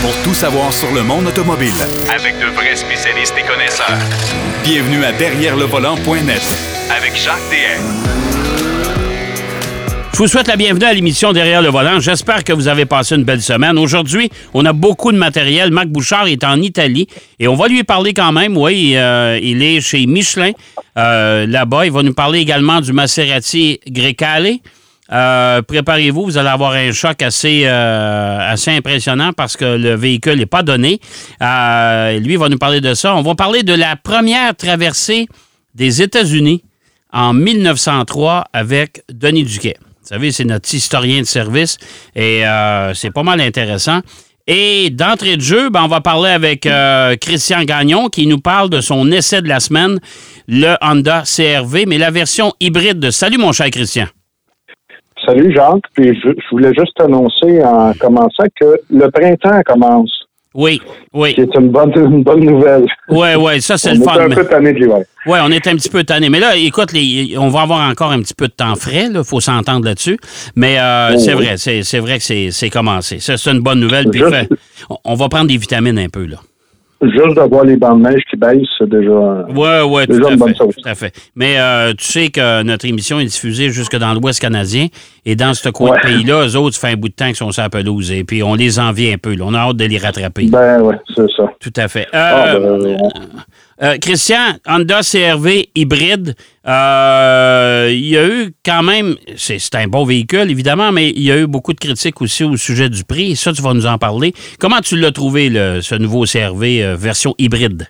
pour tout savoir sur le monde automobile. Avec de vrais spécialistes et connaisseurs. Bienvenue à Derrière le volant.net Avec Jacques DM. Je vous souhaite la bienvenue à l'émission Derrière le volant. J'espère que vous avez passé une belle semaine. Aujourd'hui, on a beaucoup de matériel. Marc Bouchard est en Italie et on va lui parler quand même. Oui, euh, il est chez Michelin euh, là-bas. Il va nous parler également du Maserati Grecale. Euh, préparez-vous, vous allez avoir un choc assez, assez impressionnant parce que le véhicule n'est pas donné. lui va nous parler de ça. On va parler de la première traversée des États-Unis en 1903 avec Denis Duquet. Vous savez, c'est notre historien de service et euh, c'est pas mal intéressant. Et d'entrée de jeu, ben, on va parler avec euh, Christian Gagnon qui nous parle de son essai de la semaine, le Honda CRV, mais la version hybride. Salut mon cher Christian. Salut Jacques, puis je, je voulais juste annoncer en commençant que le printemps commence. Oui, oui. C'est une bonne, une bonne nouvelle. Oui, oui, ça, c'est le fun. On est un peu tanné de l'hiver. Oui, on est un petit peu tanné. Mais là, écoute, on va avoir encore un petit peu de temps frais. Il faut s'entendre là-dessus. Mais euh, Oh, c'est oui. vrai, c'est vrai que c'est commencé. Ça, c'est une bonne nouvelle. Puis, Juste- fait- on- on va prendre des vitamines un peu, là. Juste de voir les bancs de neige qui baissent, c'est déjà, oui, tout, déjà à une bonne fait, chose. tout à fait. Mais euh, tu sais que notre émission est diffusée jusque dans l'Ouest canadien. Et dans ce coin Ouais. de pays-là, eux autres, ça fait un bout de temps qu'ils sont sur la pelouse. Et puis, on les envie un peu. là. On a hâte de les rattraper. Ben oui, c'est ça. Tout à fait. Ah, Euh, ben, on- euh, Christian, Honda CRV hybride, euh, il y a eu quand même, c'est un bon véhicule évidemment, mais il y a eu beaucoup de critiques aussi au sujet du prix. Ça, tu vas nous en parler. Comment tu l'as trouvé, le- ce nouveau CRV euh, version hybride?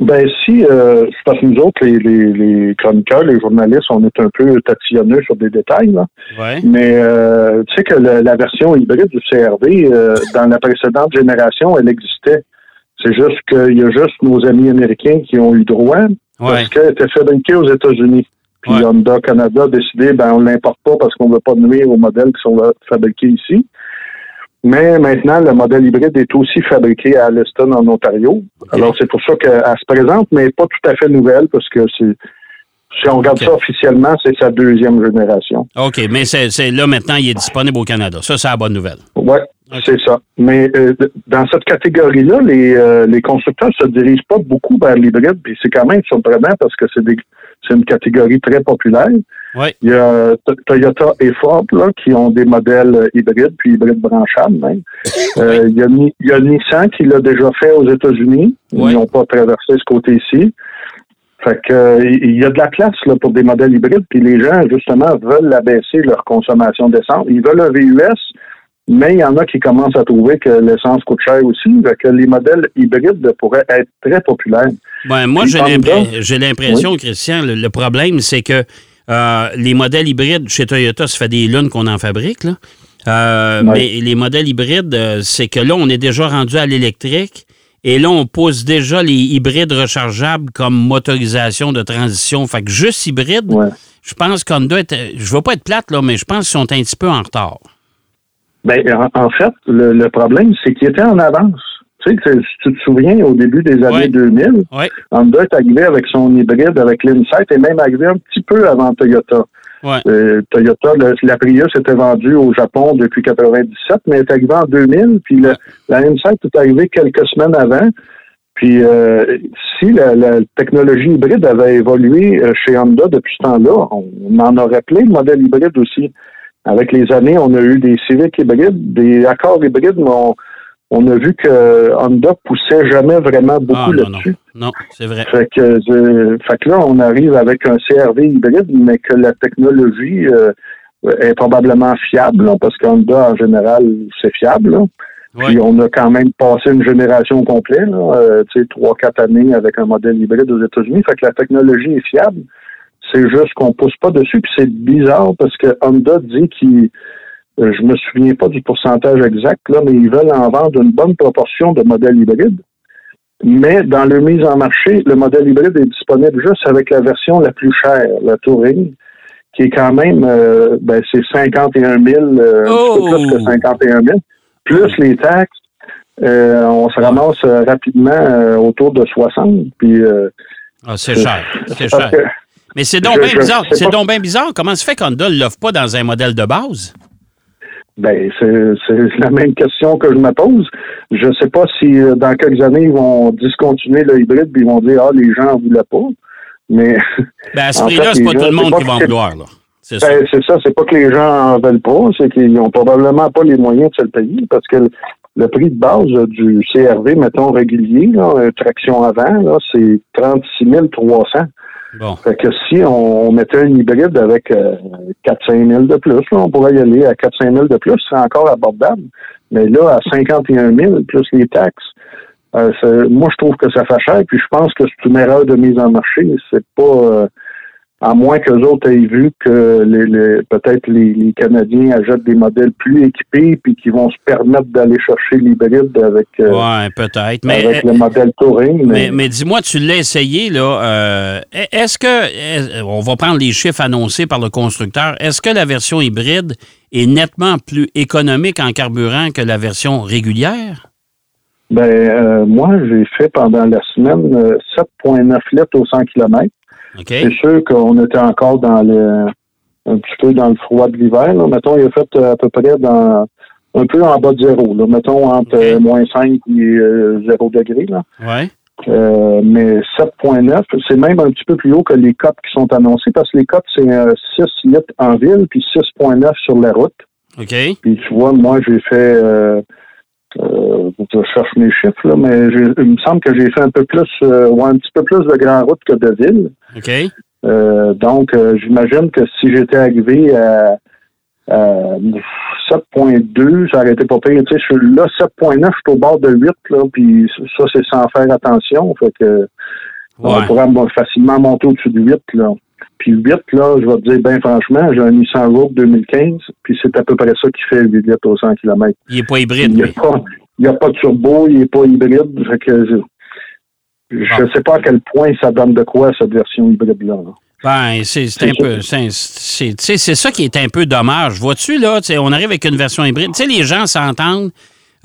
Ben si, euh, c'est parce que nous autres, les, les, les chroniqueurs, les journalistes, on est un peu tatillonneux sur des détails, là. Mais euh, tu sais que la version hybride du CRV, dans la précédente génération, elle existait. C'est juste qu'il y a juste nos amis américains qui ont eu droit Ouais. parce qu'elle était fabriquée aux États-Unis. Puis Ouais. Honda Canada a décidé, ben on l'importe pas parce qu'on veut pas nuire aux modèles qui sont fabriqués ici. Mais maintenant, le modèle hybride est aussi fabriqué à Alliston, en Ontario. Alors, c'est pour ça qu'elle se présente, mais pas tout à fait nouvelle, parce que c'est, si on regarde ça officiellement, c'est sa deuxième génération. OK, mais c'est là maintenant, il est disponible au Canada. Ça, c'est la bonne nouvelle. Ok. C'est ça. Mais euh, dans cette catégorie-là, les, euh, les constructeurs se dirigent pas beaucoup vers l'hybride, puis c'est quand même surprenant parce que c'est des c'est une catégorie très populaire. Oui. Il y a Toyota et Ford là, qui ont des modèles euh, hybrides, puis hybrides branchables même. Euh, il, y a, Ni- il y a Nissan qui l'a déjà fait aux États-Unis. Ils n'ont pas traversé ce côté-ci. Fait que euh, il y a de la place là, pour des modèles hybrides, puis les gens, justement, veulent abaisser leur consommation d'essence. Ils veulent un VUS, mais il y en a qui commencent à trouver que l'essence coûte cher aussi, que les modèles hybrides pourraient être très populaires. Ben, moi, j'ai l'impression, Christian, le, le problème, c'est que euh, les modèles hybrides chez Toyota, ça fait des lunes qu'on en fabrique, là. Euh. Mais les modèles hybrides, euh, c'est que là, on est déjà rendu à l'électrique. Et là, on pousse déjà les hybrides rechargeables comme motorisation de transition. Fait que juste hybride, Ouais. je pense qu'Honda, est- je ne veux pas être plate, là, mais je pense qu'ils sont un petit peu en retard. Ben, en, en fait, le, le problème, c'est qu'ils étaient en avance. Tu sais, si tu te souviens, au début des années Ouais. 2000, Oui, Honda est arrivé avec son hybride, avec l'Insight, et même arrivé un petit peu avant Toyota. Euh, Toyota, le- la Prius était vendue au Japon depuis 97, mais elle est arrivée en 2000, puis le- la Insight est arrivée quelques semaines avant. Puis euh, si la, la technologie hybride avait évolué euh, chez Honda depuis ce temps-là, on, on en aurait plein de modèles hybrides aussi. Avec les années, on a eu des Civic hybrides, des Accords hybrides, mais on, on a vu que Honda poussait jamais vraiment beaucoup Ah, non, non. là-dessus. Non, c'est vrai. Fait que, euh, fait que là, on arrive avec un CRV hybride, mais que la technologie euh, est probablement fiable, là, parce qu'Honda, en général, c'est fiable. là. Puis on a quand même passé une génération complète, là, euh, tu sais, trois, quatre années avec un modèle hybride aux États-Unis. Fait que la technologie est fiable. C'est juste qu'on pousse pas dessus. Puis c'est bizarre parce que Honda dit qu'il euh, je me souviens pas du pourcentage exact, là, mais ils veulent en vendre une bonne proportion de modèles hybrides. Mais dans leur mise en marché, le modèle hybride est disponible juste avec la version la plus chère, la Touring, qui est quand même, euh, ben, c'est 51 000, euh, un petit peu plus que Oh! 51 000, plus les taxes. euh, on se ramasse rapidement autour de 60. Puis, Ah, c'est cher. C'est cher. Mais c'est donc bien bizarre. C'est donc bien bizarre. Comment se fait qu'Honda ne l'offre pas dans un modèle de base? Ben, c'est la même question que je me pose. Je ne sais pas si euh, dans quelques années, ils vont discontinuer le hybride et ils vont dire Ah, les gens n'en voulaient pas. Mais. Ben, à ce prix-là, c'est pas tout le monde qui va en vouloir, là. C'est ben, ça. C'est pas que les gens en veulent pas, c'est qu'ils n'ont probablement pas les moyens de se le payer parce que le, prix de base du CRV, mettons, régulier, là, traction avant, c'est 36 300. Bon. Fait que si on, mettait un hybride avec euh, 4-5 000 de plus, on pourrait y aller à 4-5 000 de plus, c'est encore abordable. Mais là, à 51 000 plus les taxes, euh, moi, je trouve que ça fait cher. Puis je pense que c'est une erreur de mise en marché. C'est pas euh, à moins que les autres aient vu que les, peut-être les, Canadiens achètent des modèles plus équipés puis qui vont se permettre d'aller chercher l'hybride avec, euh, ouais, peut-être. Mais, avec le modèle Touring. Mais, mais, dis-moi, tu l'as essayé, là. Euh, est-ce que, on va prendre les chiffres annoncés par le constructeur, est-ce que la version hybride est nettement plus économique en carburant que la version régulière? Ben, euh, moi, j'ai fait pendant la semaine 7,9 litres au 100 km. C'est sûr qu'on était encore dans le un petit peu dans le froid de l'hiver. Mettons, il a fait euh, à peu près dans un peu en bas de zéro. Là. Mettons entre euh, moins 5 et 0 euh, degré. Là. Ouais. mais 7.9, c'est même un petit peu plus haut que les cotes qui sont annoncées parce que les cotes, c'est 6 litres en ville puis 6.9 sur la route. OK. Puis tu vois, moi, j'ai fait euh, je cherche mes chiffres, là, mais il me semble que j'ai fait un peu plus, euh, ou un petit peu plus de grand route que de ville. OK. Euh, donc, euh, j'imagine que si j'étais arrivé à, 7.2, ça aurait été pas pire. Tu sais, je suis là, 7.9, je suis au bord de 8, là, puis ça, c'est sans faire attention. Fait que on pourrait facilement monter au-dessus de 8, là. Puis 8, là, je vais te dire, bien franchement, j'ai un Nissan Rogue 2015, puis c'est à peu près ça qui fait 8 litres au 100 km. Il n'est pas hybride, Il n'y a, pas de turbo, il n'est pas hybride. Fait que je ne ah. sais pas à quel point ça donne de quoi, cette version hybride-là. Ben, c'est un peu. C'est ça qui est un peu dommage. Vois-tu, là, on arrive avec une version hybride. Tu sais, les gens s'entendent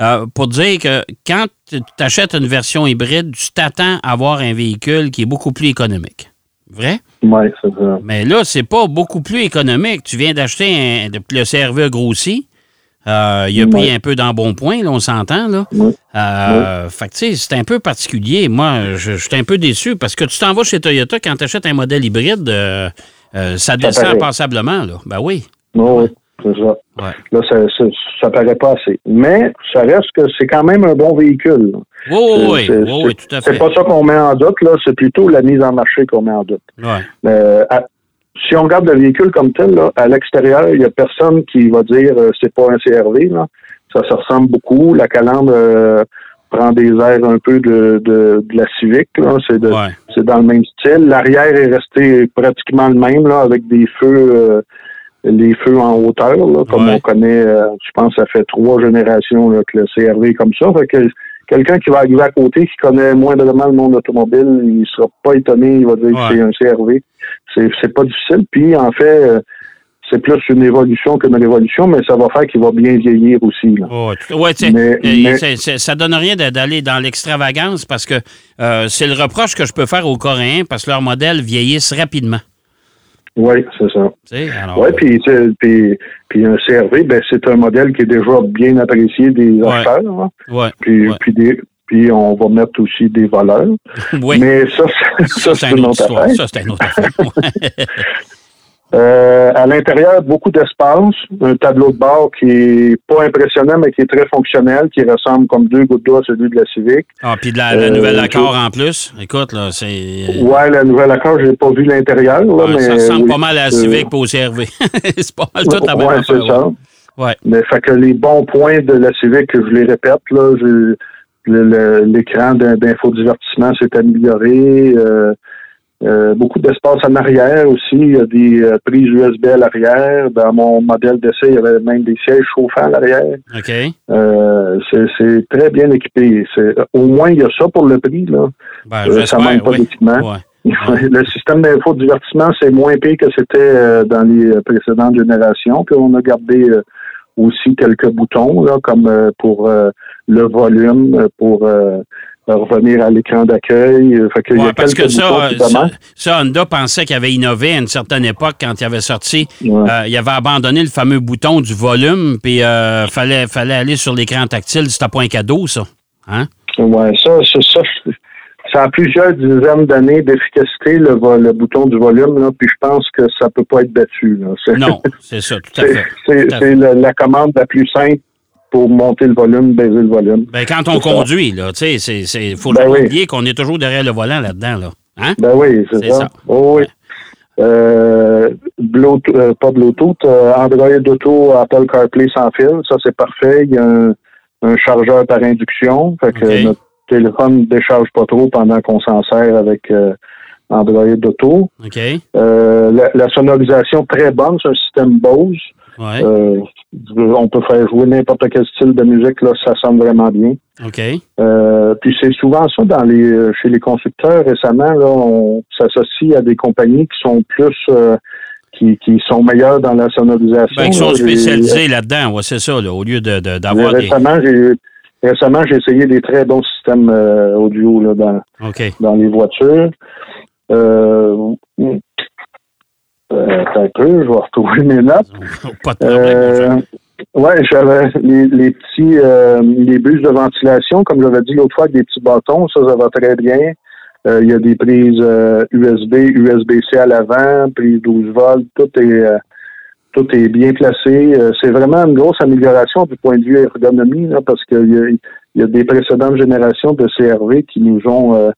euh, pour dire que quand tu achètes une version hybride, tu t'attends à avoir un véhicule qui est beaucoup plus économique. Vrai? Oui, c'est ça. Mais là, c'est pas beaucoup plus économique. Tu viens d'acheter un. Le CRV grossi. Euh, il a pris un peu d'embonpoint, là, on s'entend, là. Euh, fait que, tu sais, c'est un peu particulier. Moi, je, suis un peu déçu parce que tu t'en vas chez Toyota quand tu achètes un modèle hybride, euh, ça descend passablement, là. Ben oui. oui. C'est ça. Là, ça, ça, paraît pas assez. Mais ça reste que c'est quand même un bon véhicule. Oui, oui, oui, tout à fait. C'est pas ça qu'on met en doute, là, c'est plutôt la mise en marché qu'on met en doute. Euh, si on regarde le véhicule comme tel, là, à l'extérieur, il n'y a personne qui va dire euh, c'est pas un CRV. Là. Ça se ressemble beaucoup. La calandre euh, prend des airs un peu de, de, de la Civic. C'est, c'est dans le même style. L'arrière est resté pratiquement le même, là, avec des feux les feux en hauteur, là, comme on connaît, euh, je pense que ça fait trois générations là, que le CRV est comme ça. Fait que quelqu'un qui va arriver à côté, qui connaît moindrement le monde automobile, il sera pas étonné, il va dire que c'est un CRV. C'est, c'est pas difficile. Puis en fait, euh, c'est plus une évolution qu'une révolution, mais ça va faire qu'il va bien vieillir aussi. Là. Oh, ouais, mais, mais... ça donne rien d'aller dans l'extravagance parce que euh, c'est le reproche que je peux faire aux Coréens parce que leurs modèles vieillissent rapidement. Oui, c'est ça. Oui, puis, puis, puis un CRV, ben, c'est un modèle qui est déjà bien apprécié des acheteurs. Hein. Ouais. Puis, puis, des, puis on va mettre aussi des valeurs. Oui. Mais ça, ça, c'est une autre affaire. Ça, c'est une autre affaire. Euh, à l'intérieur, beaucoup d'espace, un tableau de bord qui est pas impressionnant, mais qui est très fonctionnel, qui ressemble comme deux gouttes d'eau à celui de la Civic. Ah, puis de la, euh, nouvelle accord en plus? Écoute, là, c'est. Ouais, la nouvelle accord, j'ai pas vu l'intérieur, là, mais. Ça ressemble pas mal à la Civic pour au CRV. c'est pas mal tout la même ouais, c'est ça. Ouais. Mais fait que les bons points de la Civic, je les répète, là, l'écran d'infodivertissement s'est amélioré. Euh, euh, beaucoup d'espace en arrière aussi. Il y a des euh, prises USB à l'arrière. Dans mon modèle d'essai, il y avait même des sièges chauffants à l'arrière. OK. Euh, c'est très bien équipé. Au moins, il y a ça pour le prix. Là. Ben, ça manque pas d'équipement. le système d'infodivertissement, c'est moins pire que c'était dans les précédentes générations. Puis on a gardé aussi quelques boutons, là, comme pour le volume, pour revenir à l'écran d'accueil. Y a Ouais, parce que boutons ça, ça, Honda pensait qu'il avait innové à une certaine époque quand il avait sorti. Ouais. euh, il avait abandonné le fameux bouton du volume, puis euh, fallait, fallait aller sur l'écran tactile. C'était pas un cadeau, ça. Hein? Ouais, ça, ça, ça, ça a plusieurs dizaines d'années d'efficacité, le, bouton du volume, là, puis je pense que ça peut pas être battu. Là. Non, c'est ça, tout à c'est fait. c'est- la commande la plus simple pour monter le volume, baiser le volume. Ben, quand on conduit, là, tu sais, c'est, c'est, faut Ben oui. oublier qu'on est toujours derrière le volant là-dedans, là. Hein? Ben oui, c'est ça. ça. Oh, oui. Euh, Bluetooth, euh, pas Bluetooth, euh, Android Auto, Apple CarPlay sans fil, ça c'est parfait. Il y a un, un chargeur par induction, fait que notre téléphone ne décharge pas trop pendant qu'on s'en sert avec Android Auto. La, la sonorisation très bonne, c'est un système Bose. Ouais. On peut faire jouer n'importe quel style de musique, là, ça sonne vraiment bien. OK. Euh, puis c'est souvent ça dans les euh, chez les constructeurs récemment, là, on s'associe à des compagnies qui sont plus euh, qui, qui sont meilleures dans la sonorisation. Ben, qui sont spécialisés là-dedans, ouais, c'est ça, là, au lieu de, de- d'avoir des. Récemment, j'ai récemment j'ai essayé des très bons systèmes euh, audio là, dans, dans les voitures. Euh, euh, un peu, je vais retrouver mes notes. Pas de problème. Euh, ouais, j'avais les, les petits euh, les bus de ventilation, comme j'avais dit l'autre fois, avec des petits bâtons, ça, ça va très bien. Euh, Il y a des prises euh, USB, USB-C à l'avant, prise 12 volts, tout est euh, tout est bien placé. Euh, c'est vraiment une grosse amélioration du point de vue ergonomie, là, parce qu'il y y a des précédentes générations de CRV qui nous ont euh,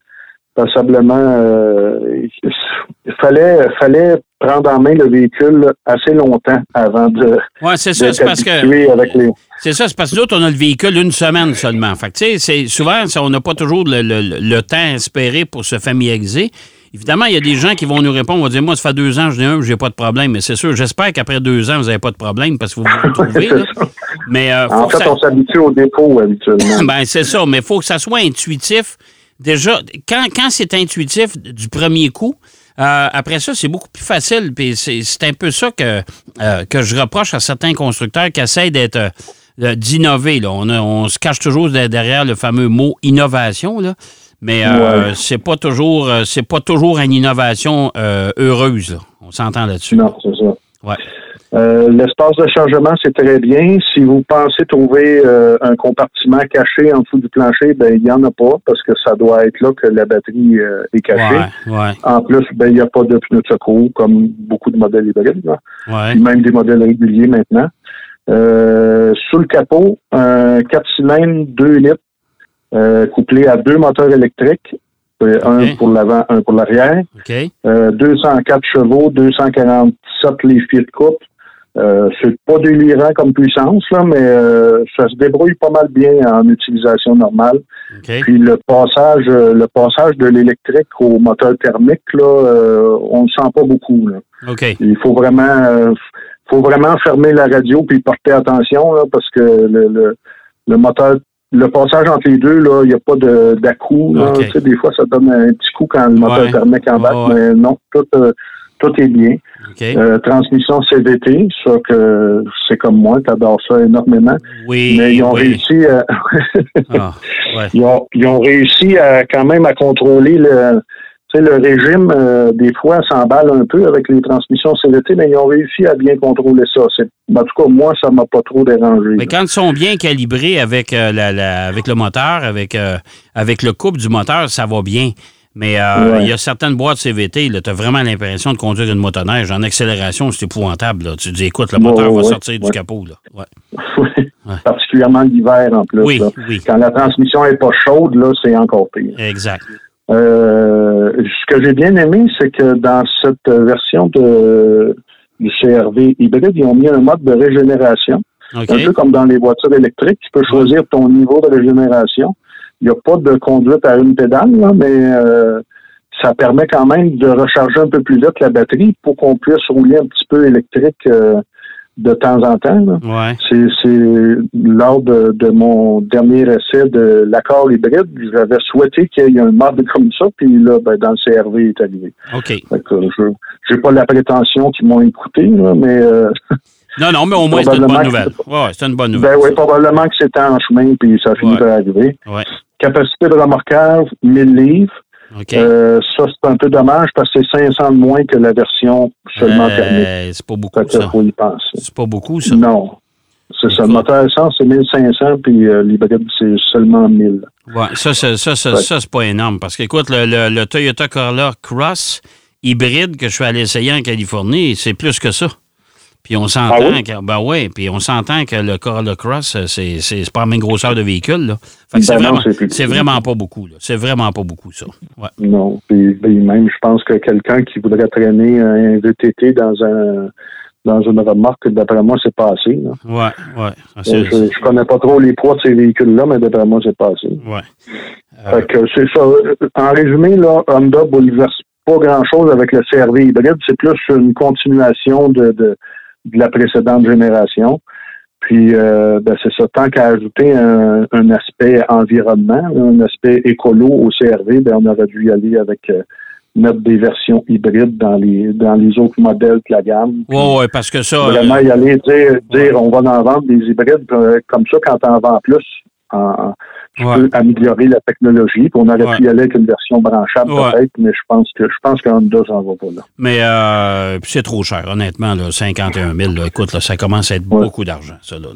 passablement euh, il fallait fallait prendre en main le véhicule assez longtemps avant de Ouais, c'est ça, c'est parce que. les C'est ça, c'est parce que nous autres, on a le véhicule une semaine seulement. Fait que, tu sais, c'est- souvent, on n'a pas toujours le, le- le temps espéré pour se familiariser. Évidemment, il y a des gens qui vont nous répondre, vont dire, moi, ça fait deux ans, je n'ai un, j'ai pas de problème. Mais c'est sûr, j'espère qu'après deux ans, vous n'avez pas de problème parce que vous vous retrouvez. Mais euh, En fait, ça- on s'habitue au dépôt habituellement. ben, c'est ça, mais il faut que ça soit intuitif. Déjà, quand, quand c'est intuitif du premier coup, euh, après ça, c'est beaucoup plus facile. Puis c'est un peu ça que, euh, que je reproche à certains constructeurs qui essayent d'être euh, d'innover. On, on se cache toujours de- derrière le fameux mot innovation, là. Mais Ouais. c'est pas toujours c'est pas toujours une innovation heureuse. là. On s'entend là-dessus. non, c'est ça. Ouais. Euh, L'espace de chargement, c'est très bien. Si vous pensez trouver euh, un compartiment caché en dessous du plancher, ben il n'y en a pas parce que ça doit être là que la batterie euh, est cachée. Ouais, ouais, En plus, ben il n'y a pas de pneus de secours comme beaucoup de modèles hybrides, là. ouais. même des modèles réguliers maintenant. Euh, sous le capot, un 4 cylindres 2 litres euh, couplé à deux moteurs électriques, un pour l'avant, un pour l'arrière. OK. Euh, 204 chevaux, 247 livres pieds de coupe. Euh, c'est pas délirant comme puissance, là, mais euh, ça se débrouille pas mal bien en utilisation normale. OK. Puis le passage, euh, le passage de l'électrique au moteur thermique, là, euh, on ne sent pas beaucoup. Là. OK. Il faut vraiment, euh, faut vraiment fermer la radio puis porter attention là, parce que le, le, le moteur, le passage entre les deux là, il n'y a pas de d'à-coup. des fois, ça donne un petit coup quand le moteur Ouais. thermique embarque, Ouais, ouais. mais non, tout, euh, tout est bien. Euh, transmission CVT, ça que c'est comme moi, t'adores ça énormément. oui. mais ils ont oui. réussi à, Ah, ouais. ils ont, ils ont réussi à quand même à contrôler le, tu le régime. euh, des fois, s'emballe un peu avec les transmissions CVT, mais ils ont réussi à bien contrôler ça. C'est, en tout cas, moi, ça m'a pas trop dérangé. Mais quand ils sont bien calibrés avec, euh, la, la- avec le moteur, avec, euh, avec le couple du moteur, ça va bien. Mais euh, Ouais. il y a certaines boîtes CVT, tu as vraiment l'impression de conduire une motoneige. En accélération, c'est épouvantable. là. Tu te dis, écoute, le Ouais, moteur va ouais, sortir du capot. Là. Ouais. Particulièrement l'hiver en plus. Oui, là. oui. Quand la transmission est pas chaude, là, c'est encore pire. Exact. Euh, ce que j'ai bien aimé, c'est que dans cette version de du CRV hybride, ils ont mis un mode de régénération. Un peu comme dans les voitures électriques, tu peux choisir ton niveau de régénération. Il n'y a pas de conduite à une pédale, là, mais euh, ça permet quand même de recharger un peu plus vite la batterie pour qu'on puisse rouler un petit peu électrique euh, de temps en temps. Ouais. C'est, c'est lors de, de mon dernier essai de l'accord hybride, j'avais souhaité qu'il y ait un mode comme ça, puis là, ben, dans le CRV, il est arrivé. OK. Fait que je j'ai pas la prétention qu'ils m'ont écouté, là, mais euh, Non, non, mais au moins, c'est une bonne nouvelle. Ouais, c'est une bonne nouvelle. ben oui, probablement que c'était en chemin, puis ça a fini Ouais. par arriver. Ouais. Capacité de remorquage, 1000 livres. Euh, ça, c'est un peu dommage parce que c'est 500 de moins que la version seulement Euh, thermique. c'est pas beaucoup, ça. C'est pas beaucoup, ça. Non. C'est ça. Le moteur essence, c'est 1500, puis euh, l'hybride, c'est seulement 1000. Ouais, ça, c'est- ça, ça, Ouais. ça, c'est pas énorme. Parce qu'écoute, le, le- le Toyota Corolla Cross hybride que je suis allé essayer en Californie, c'est plus que ça. Puis on s'entend Ah oui? que ben ouais, puis on s'entend que le Corolla Cross, euh, c'est c'est pas la même grosseur de véhicule. Là. Fait que c'est Ben non, vraiment, c'est vraiment pas beaucoup. là. C'est vraiment pas beaucoup, ça. Ouais. Non. Puis, puis même, je pense que quelqu'un qui voudrait traîner un VTT dans un dans une remorque, d'après moi, c'est pas assez. là. Ouais, ouais. Ah, Euh, c'est- Je, je connais pas trop les poids de ces véhicules-là, mais d'après moi, c'est pas assez. ouais. Fait que c'est ça. En résumé, là, Honda bouleverse pas grand-chose avec le CRV hybride. C'est plus une continuation de, de, de la précédente génération. Puis, euh, ben, c'est ça. Tant qu'à ajouter un, un aspect environnement, un aspect écolo au CRV, ben, on aurait dû y aller avec euh, mettre des versions hybrides dans les dans les autres modèles de la gamme. Puis Ouais, ouais, parce que ça. euh, Vraiment y aller dire, dire on va en vendre des hybrides euh, comme ça quand on en vend plus. En, tu Ouais. peux améliorer la technologie. Puis on aurait Ouais. pu y aller avec une version branchable Ouais. peut-être, mais je pense que je pense que Honda s'en va pas là. Mais euh, c'est trop cher, honnêtement, là, 51 000. là. écoute, là, ça commence à être beaucoup d'argent, ça. Là.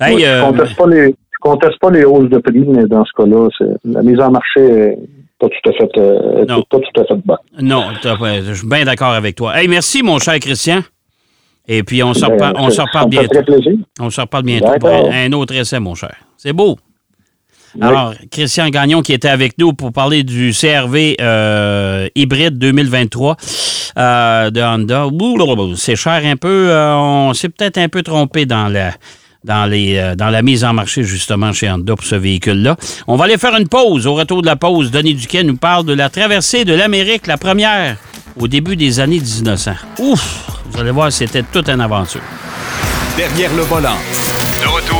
Hey, Ouais, euh, je conteste pas les je conteste pas les hausses de prix, mais dans ce cas-là, la mise en marché est pas tout à fait euh, Non. pas tout à fait bonne. Non, je suis bien d'accord avec toi. Hey, merci, mon cher Christian. Et puis, on se Ben, reparle, bientôt. On se reparle bientôt pour un autre essai, mon cher. C'est beau. Oui. Alors, Christian Gagnon qui était avec nous pour parler du CRV euh, hybride 2023 euh, de Honda. C'est cher un peu. euh, on s'est peut-être un peu trompé dans la, dans, les, euh, dans la mise en marché, justement, chez Honda pour ce véhicule-là. On va aller faire une pause. Au retour de la pause, Denis Duquet nous parle de la traversée de l'Amérique, la première, au début des années 1900. Ouf! Vous allez voir, c'était toute une aventure. Derrière le volant. De retour